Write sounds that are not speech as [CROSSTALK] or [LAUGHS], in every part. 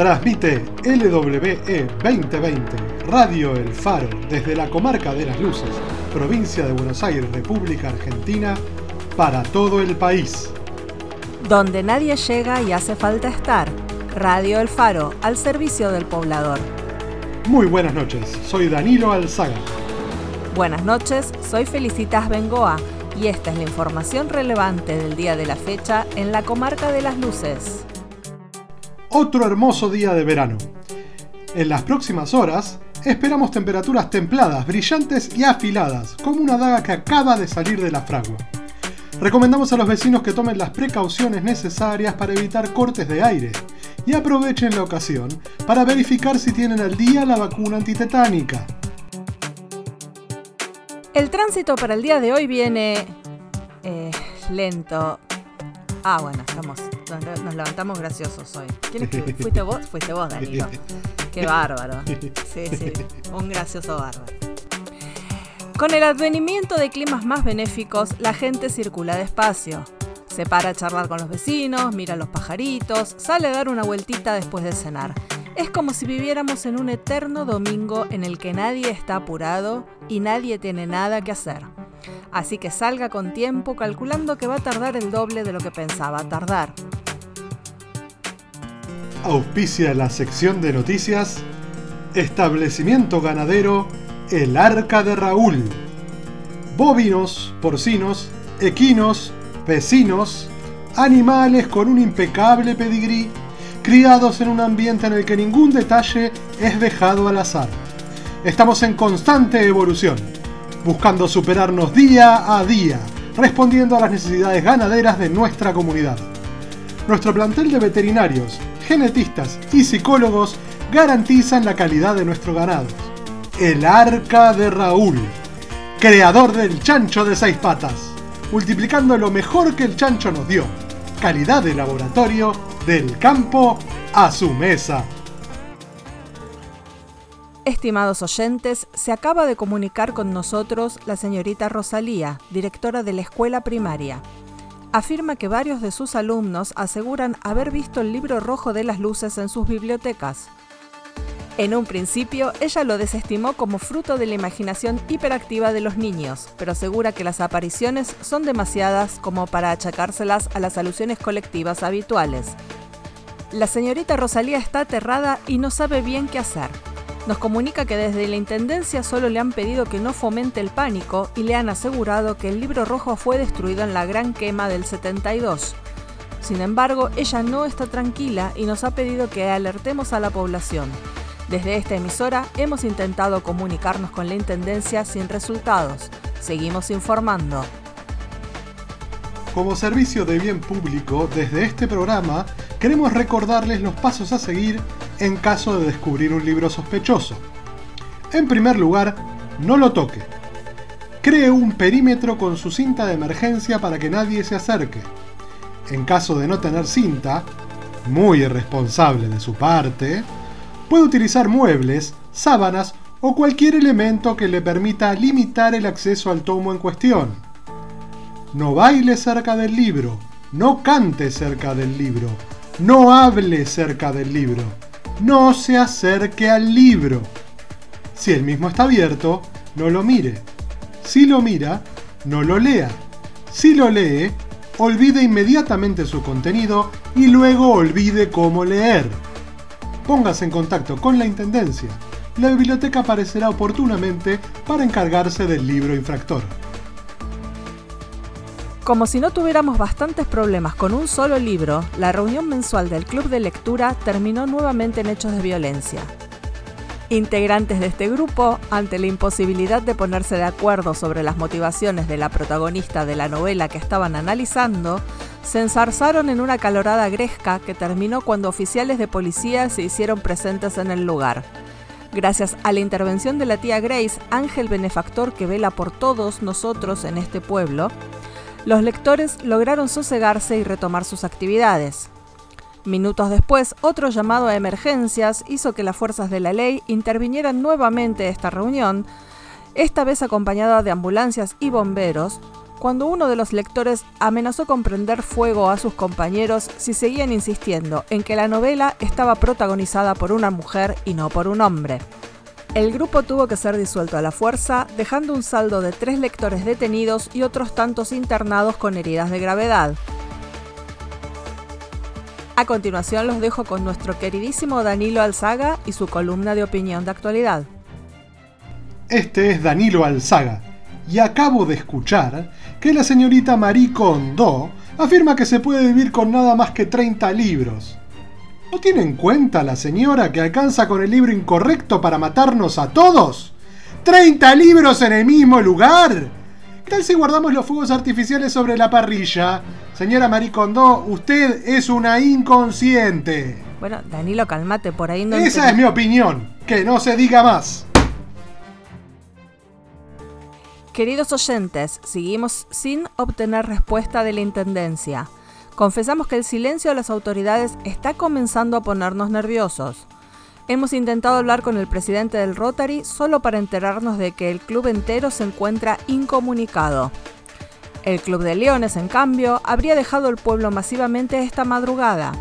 Transmite LWE 2020, Radio El Faro, desde la comarca de las Luces, provincia de Buenos Aires, República Argentina, para todo el país. Donde nadie llega y hace falta estar. Radio El Faro, al servicio del poblador. Muy buenas noches, soy Danilo Alzaga. Buenas noches, soy Felicitas Bengoa y esta es la información relevante del día de la fecha en la comarca de las Luces otro hermoso día de verano. En las próximas horas esperamos temperaturas templadas, brillantes y afiladas, como una daga que acaba de salir de la fragua. Recomendamos a los vecinos que tomen las precauciones necesarias para evitar cortes de aire y aprovechen la ocasión para verificar si tienen al día la vacuna antitetánica. El tránsito para el día de hoy viene eh, lento. Ah, bueno, estamos nos levantamos graciosos hoy. ¿Quién es [LAUGHS] ¿Fuiste vos? Fuiste vos, Danilo. Qué bárbaro. Sí, sí, un gracioso bárbaro. Con el advenimiento de climas más benéficos, la gente circula despacio. Se para a charlar con los vecinos, mira a los pajaritos, sale a dar una vueltita después de cenar. Es como si viviéramos en un eterno domingo en el que nadie está apurado y nadie tiene nada que hacer. Así que salga con tiempo calculando que va a tardar el doble de lo que pensaba tardar. Auspicia la sección de noticias Establecimiento ganadero El Arca de Raúl. Bovinos, porcinos, equinos, vecinos, animales con un impecable pedigrí, criados en un ambiente en el que ningún detalle es dejado al azar. Estamos en constante evolución, buscando superarnos día a día, respondiendo a las necesidades ganaderas de nuestra comunidad. Nuestro plantel de veterinarios, genetistas y psicólogos garantizan la calidad de nuestro ganado. El Arca de Raúl, creador del chancho de seis patas, multiplicando lo mejor que el chancho nos dio. Calidad de laboratorio del campo a su mesa. Estimados oyentes, se acaba de comunicar con nosotros la señorita Rosalía, directora de la escuela primaria afirma que varios de sus alumnos aseguran haber visto el libro rojo de las luces en sus bibliotecas. En un principio, ella lo desestimó como fruto de la imaginación hiperactiva de los niños, pero asegura que las apariciones son demasiadas como para achacárselas a las alusiones colectivas habituales. La señorita Rosalía está aterrada y no sabe bien qué hacer nos comunica que desde la Intendencia solo le han pedido que no fomente el pánico y le han asegurado que el libro rojo fue destruido en la gran quema del 72. Sin embargo, ella no está tranquila y nos ha pedido que alertemos a la población. Desde esta emisora hemos intentado comunicarnos con la Intendencia sin resultados. Seguimos informando. Como servicio de bien público, desde este programa queremos recordarles los pasos a seguir en caso de descubrir un libro sospechoso. En primer lugar, no lo toque. Cree un perímetro con su cinta de emergencia para que nadie se acerque. En caso de no tener cinta, muy irresponsable de su parte, puede utilizar muebles, sábanas o cualquier elemento que le permita limitar el acceso al tomo en cuestión. No baile cerca del libro, no cante cerca del libro, no hable cerca del libro no se acerque al libro. Si el mismo está abierto, no lo mire. Si lo mira, no lo lea. Si lo lee, olvide inmediatamente su contenido y luego olvide cómo leer. Póngase en contacto con la Intendencia. La biblioteca aparecerá oportunamente para encargarse del libro infractor. Como si no tuviéramos bastantes problemas con un solo libro, la reunión mensual del Club de Lectura terminó nuevamente en hechos de violencia. Integrantes de este grupo, ante la imposibilidad de ponerse de acuerdo sobre las motivaciones de la protagonista de la novela que estaban analizando, se ensarzaron en una calorada gresca que terminó cuando oficiales de policía se hicieron presentes en el lugar. Gracias a la intervención de la tía Grace, ángel benefactor que vela por todos nosotros en este pueblo, los lectores lograron sosegarse y retomar sus actividades. Minutos después, otro llamado a emergencias hizo que las fuerzas de la ley intervinieran nuevamente esta reunión, esta vez acompañada de ambulancias y bomberos, cuando uno de los lectores amenazó con prender fuego a sus compañeros si seguían insistiendo en que la novela estaba protagonizada por una mujer y no por un hombre. El grupo tuvo que ser disuelto a la fuerza, dejando un saldo de tres lectores detenidos y otros tantos internados con heridas de gravedad. A continuación los dejo con nuestro queridísimo Danilo Alzaga y su columna de opinión de actualidad. Este es Danilo Alzaga, y acabo de escuchar que la señorita Marie Kondo afirma que se puede vivir con nada más que 30 libros. ¿No tiene en cuenta la señora que alcanza con el libro incorrecto para matarnos a todos? ¡30 libros en el mismo lugar! ¿Qué tal si guardamos los fuegos artificiales sobre la parrilla? Señora Marie Kondo, usted es una inconsciente. Bueno, Danilo, calmate, por ahí no... Esa es mi opinión, que no se diga más. Queridos oyentes, seguimos sin obtener respuesta de la Intendencia. Confesamos que el silencio de las autoridades está comenzando a ponernos nerviosos. Hemos intentado hablar con el presidente del Rotary solo para enterarnos de que el club entero se encuentra incomunicado. El Club de Leones, en cambio, habría dejado el pueblo masivamente esta madrugada.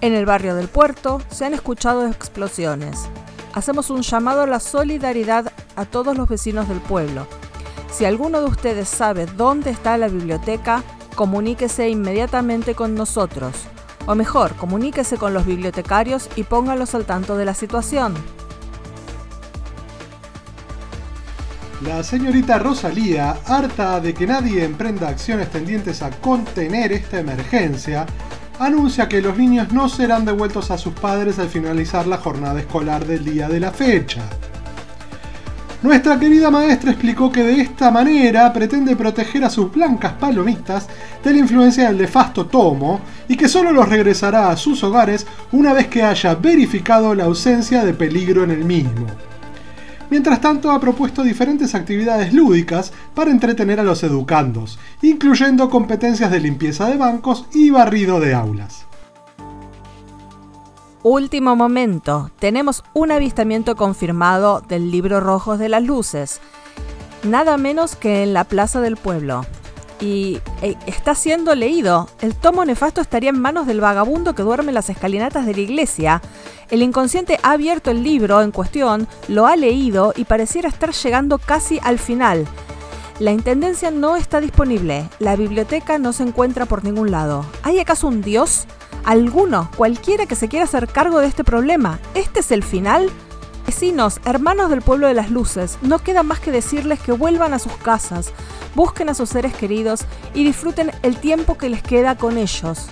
En el barrio del puerto se han escuchado explosiones. Hacemos un llamado a la solidaridad a todos los vecinos del pueblo. Si alguno de ustedes sabe dónde está la biblioteca, comuníquese inmediatamente con nosotros. O mejor, comuníquese con los bibliotecarios y póngalos al tanto de la situación. La señorita Rosalía, harta de que nadie emprenda acciones tendientes a contener esta emergencia, anuncia que los niños no serán devueltos a sus padres al finalizar la jornada escolar del día de la fecha. Nuestra querida maestra explicó que de esta manera pretende proteger a sus blancas palomitas de la influencia del nefasto tomo y que solo los regresará a sus hogares una vez que haya verificado la ausencia de peligro en el mismo. Mientras tanto, ha propuesto diferentes actividades lúdicas para entretener a los educandos, incluyendo competencias de limpieza de bancos y barrido de aulas. Último momento, tenemos un avistamiento confirmado del libro Rojos de las Luces, nada menos que en la Plaza del Pueblo. Y eh, está siendo leído. El tomo nefasto estaría en manos del vagabundo que duerme en las escalinatas de la iglesia. El inconsciente ha abierto el libro en cuestión, lo ha leído y pareciera estar llegando casi al final. La intendencia no está disponible, la biblioteca no se encuentra por ningún lado. ¿Hay acaso un dios? Alguno, cualquiera que se quiera hacer cargo de este problema. ¿Este es el final? Vecinos, hermanos del pueblo de las luces, no queda más que decirles que vuelvan a sus casas, busquen a sus seres queridos y disfruten el tiempo que les queda con ellos.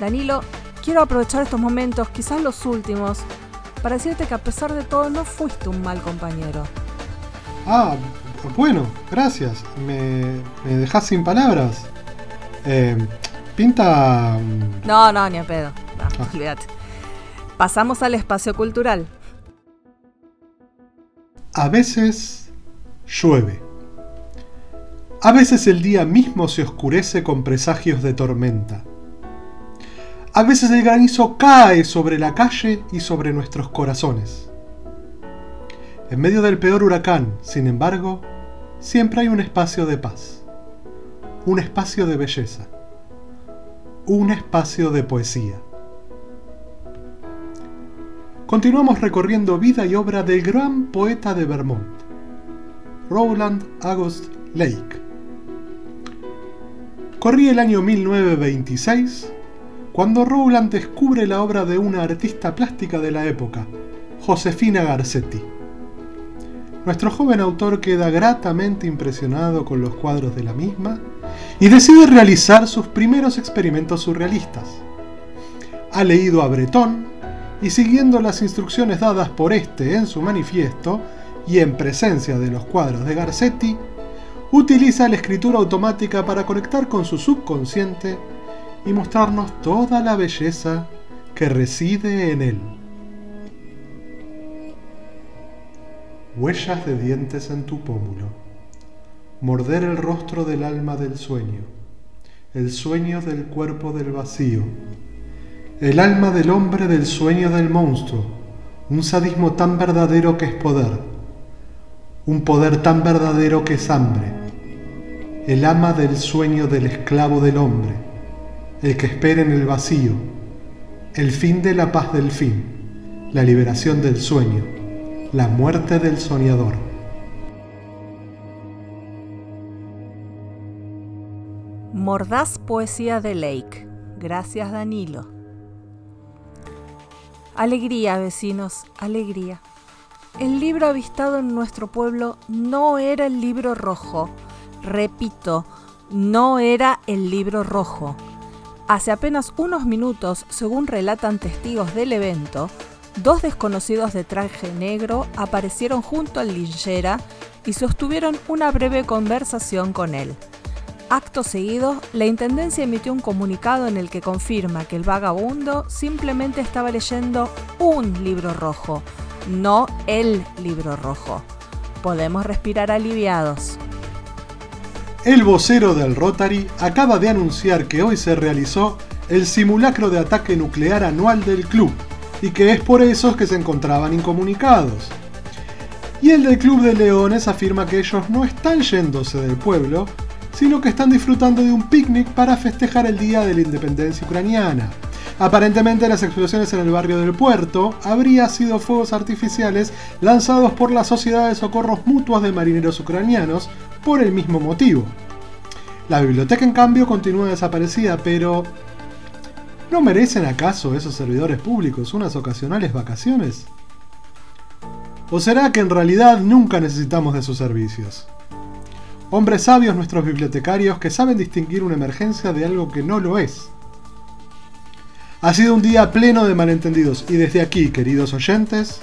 Danilo, quiero aprovechar estos momentos, quizás los últimos, para decirte que a pesar de todo no fuiste un mal compañero. Ah, bueno, gracias. Me, me sin palabras. Eh, pinta. No, no, ni a pedo. No, ah. olvídate. Pasamos al espacio cultural. A veces llueve. A veces el día mismo se oscurece con presagios de tormenta. A veces el granizo cae sobre la calle y sobre nuestros corazones. En medio del peor huracán, sin embargo, siempre hay un espacio de paz, un espacio de belleza un espacio de poesía. Continuamos recorriendo vida y obra del gran poeta de Vermont, Rowland August Lake. Corría el año 1926 cuando Rowland descubre la obra de una artista plástica de la época, Josefina Garcetti. Nuestro joven autor queda gratamente impresionado con los cuadros de la misma y decide realizar sus primeros experimentos surrealistas. Ha leído a Breton y siguiendo las instrucciones dadas por este en su manifiesto y en presencia de los cuadros de Garcetti, utiliza la escritura automática para conectar con su subconsciente y mostrarnos toda la belleza que reside en él. Huellas de dientes en tu pómulo. Morder el rostro del alma del sueño. El sueño del cuerpo del vacío. El alma del hombre del sueño del monstruo. Un sadismo tan verdadero que es poder. Un poder tan verdadero que es hambre. el ama del sueño del esclavo del hombre, el que espera en el vacío, el fin de la paz del fin, la liberación del sueño, la muerte del soñador. Mordaz poesía de Lake. Gracias Danilo. Alegría, vecinos, alegría. El libro avistado en nuestro pueblo no era el libro rojo. Repito, no era el libro rojo. Hace apenas unos minutos, según relatan testigos del evento, dos desconocidos de traje negro aparecieron junto al linchera y sostuvieron una breve conversación con él. Acto seguido, la Intendencia emitió un comunicado en el que confirma que el vagabundo simplemente estaba leyendo un libro rojo, no el libro rojo. Podemos respirar aliviados. El vocero del Rotary acaba de anunciar que hoy se realizó el simulacro de ataque nuclear anual del club y que es por eso que se encontraban incomunicados. Y el del Club de Leones afirma que ellos no están yéndose del pueblo, sino que están disfrutando de un picnic para festejar el Día de la Independencia Ucraniana. Aparentemente las explosiones en el barrio del puerto habrían sido fuegos artificiales lanzados por la Sociedad de Socorros Mutuos de Marineros Ucranianos por el mismo motivo. La biblioteca en cambio continúa desaparecida, pero ¿no merecen acaso esos servidores públicos unas ocasionales vacaciones? ¿O será que en realidad nunca necesitamos de sus servicios? Hombres sabios nuestros bibliotecarios que saben distinguir una emergencia de algo que no lo es. Ha sido un día pleno de malentendidos y desde aquí, queridos oyentes,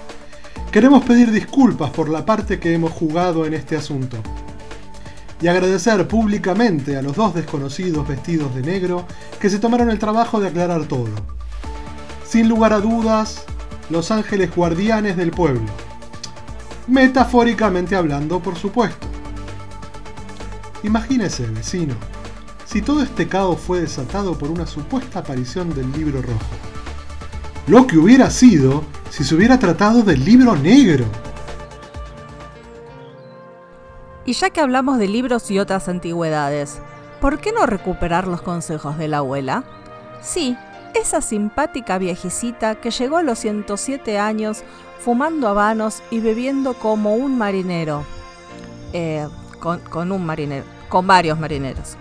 queremos pedir disculpas por la parte que hemos jugado en este asunto y agradecer públicamente a los dos desconocidos vestidos de negro que se tomaron el trabajo de aclarar todo. Sin lugar a dudas, los ángeles guardianes del pueblo. Metafóricamente hablando, por supuesto. Imagínese, vecino, si todo este caos fue desatado por una supuesta aparición del libro rojo. Lo que hubiera sido si se hubiera tratado del libro negro. Y ya que hablamos de libros y otras antigüedades, ¿por qué no recuperar los consejos de la abuela? Sí, esa simpática viejecita que llegó a los 107 años fumando habanos y bebiendo como un marinero. Eh, con, con un marinero con varios marineros.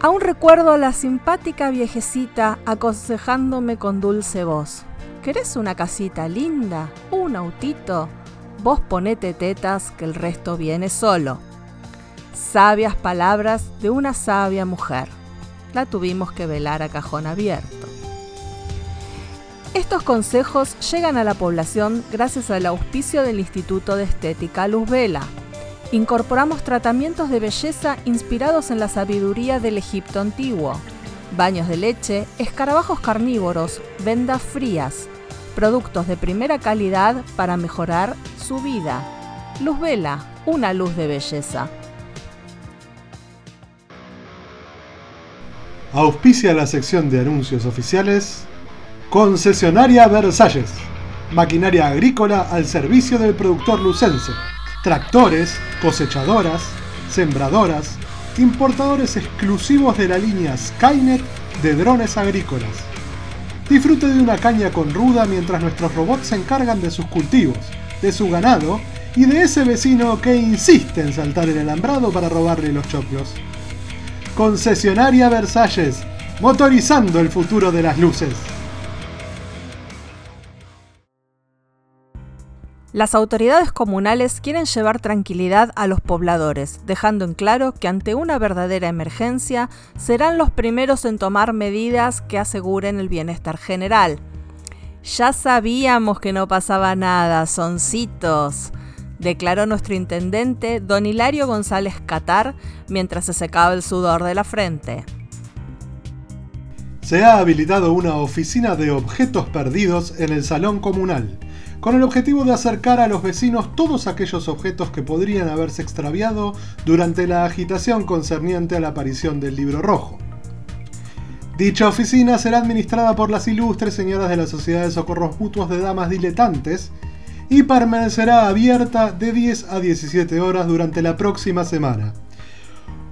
Aún recuerdo a la simpática viejecita aconsejándome con dulce voz. ¿Querés una casita linda? ¿Un autito? Vos ponete tetas que el resto viene solo. Sabias palabras de una sabia mujer. La tuvimos que velar a cajón abierto. Estos consejos llegan a la población gracias al auspicio del Instituto de Estética Luz Vela, incorporamos tratamientos de belleza inspirados en la sabiduría del Egipto antiguo, baños de leche, escarabajos carnívoros, vendas frías, productos de primera calidad para mejorar su vida. Luz Vela, una luz de belleza. Auspicia la sección de anuncios oficiales Concesionaria Versalles, maquinaria agrícola al servicio del productor lucense tractores, cosechadoras, sembradoras, importadores exclusivos de la línea Skynet de drones agrícolas. Disfrute de una caña con ruda mientras nuestros robots se encargan de sus cultivos, de su ganado y de ese vecino que insiste en saltar el alambrado para robarle los choclos. Concesionaria Versalles, motorizando el futuro de las luces. Las autoridades comunales quieren llevar tranquilidad a los pobladores, dejando en claro que ante una verdadera emergencia serán los primeros en tomar medidas que aseguren el bienestar general. Ya sabíamos que no pasaba nada, soncitos, declaró nuestro intendente don Hilario González Catar mientras se secaba el sudor de la frente. Se ha habilitado una oficina de objetos perdidos en el salón comunal con el objetivo de acercar a los vecinos todos aquellos objetos que podrían haberse extraviado durante la agitación concerniente a la aparición del libro rojo. Dicha oficina será administrada por las ilustres señoras de la Sociedad de Socorros Mutuos de Damas Diletantes y permanecerá abierta de 10 a 17 horas durante la próxima semana,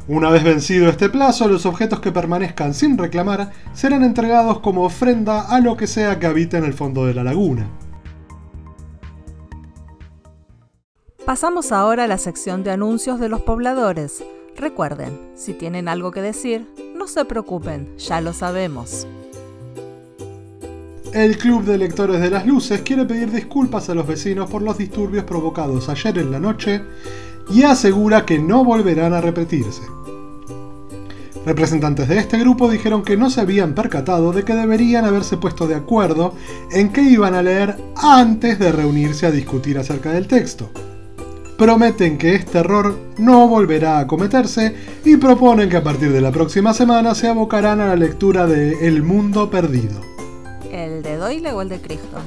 Una vez vencido este plazo, los objetos que permanezcan sin reclamar serán entregados como ofrenda a lo que sea que habite en el fondo de la laguna. Pasamos ahora a la sección de anuncios de los pobladores. Recuerden, si tienen algo que decir, no se preocupen, ya lo sabemos. El Club de Lectores de las Luces quiere pedir disculpas a los vecinos por los disturbios provocados ayer en la noche y asegura que no volverán a repetirse. Representantes de este grupo dijeron que no se habían percatado de que deberían haberse puesto de acuerdo en qué iban a leer antes de reunirse a discutir acerca del texto. Prometen que este error no volverá a cometerse y proponen que a partir de la próxima semana se abocarán a la lectura de El Mundo Perdido. ¿El de Doyle o el de Crichton?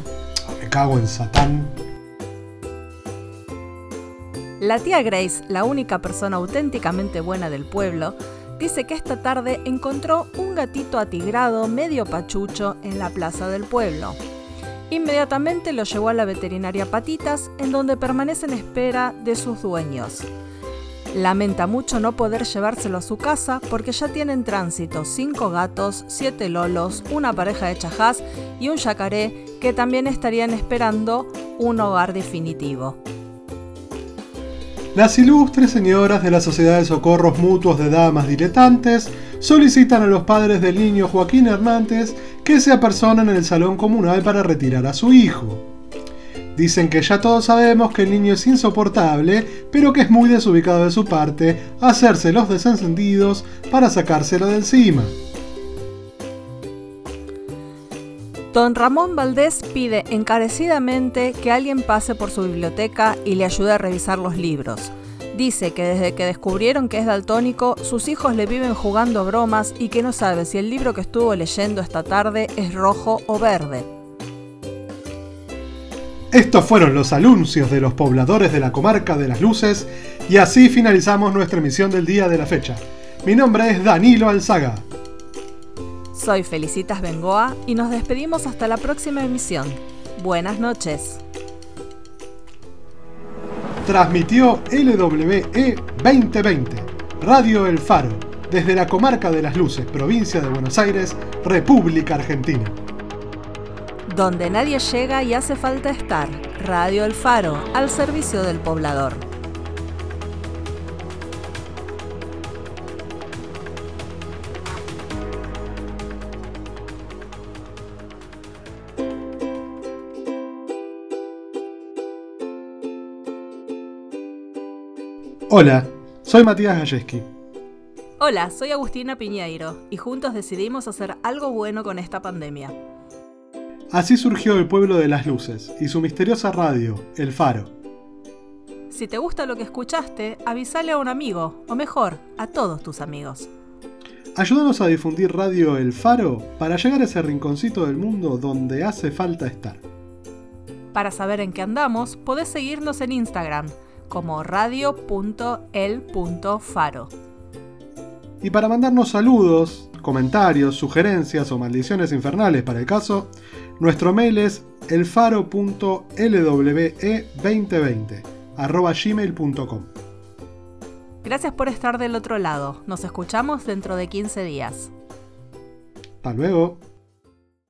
Me cago en Satán. La tía Grace, la única persona auténticamente buena del pueblo, dice que esta tarde encontró un gatito atigrado medio pachucho en la plaza del pueblo. Inmediatamente lo llevó a la veterinaria Patitas, en donde permanece en espera de sus dueños. Lamenta mucho no poder llevárselo a su casa porque ya tiene en tránsito cinco gatos, siete lolos, una pareja de chajás y un yacaré que también estarían esperando un hogar definitivo. Las ilustres señoras de la Sociedad de Socorros Mutuos de Damas Diletantes solicitan a los padres del niño Joaquín Hernández que se apersonen en el salón comunal para retirar a su hijo. Dicen que ya todos sabemos que el niño es insoportable, pero que es muy desubicado de su parte hacerse los desencendidos para sacárselo de encima. Don Ramón Valdés pide encarecidamente que alguien pase por su biblioteca y le ayude a revisar los libros. Dice que desde que descubrieron que es daltónico, sus hijos le viven jugando bromas y que no sabe si el libro que estuvo leyendo esta tarde es rojo o verde. Estos fueron los anuncios de los pobladores de la comarca de las luces y así finalizamos nuestra emisión del día de la fecha. Mi nombre es Danilo Alzaga. Soy Felicitas Bengoa y nos despedimos hasta la próxima emisión. Buenas noches. Transmitió LWE 2020, Radio El Faro, desde la comarca de las Luces, provincia de Buenos Aires, República Argentina. Donde nadie llega y hace falta estar. Radio El Faro, al servicio del poblador. Hola, soy Matías Galleski. Hola, soy Agustina Piñeiro y juntos decidimos hacer algo bueno con esta pandemia. Así surgió el pueblo de las luces y su misteriosa radio, El Faro. Si te gusta lo que escuchaste, avísale a un amigo, o mejor, a todos tus amigos. Ayúdanos a difundir Radio El Faro para llegar a ese rinconcito del mundo donde hace falta estar. Para saber en qué andamos, podés seguirnos en Instagram como radio.el.faro. Y para mandarnos saludos, comentarios, sugerencias o maldiciones infernales para el caso, nuestro mail es elfaro.lwe2020 gmail.com. Gracias por estar del otro lado. Nos escuchamos dentro de 15 días. Hasta luego.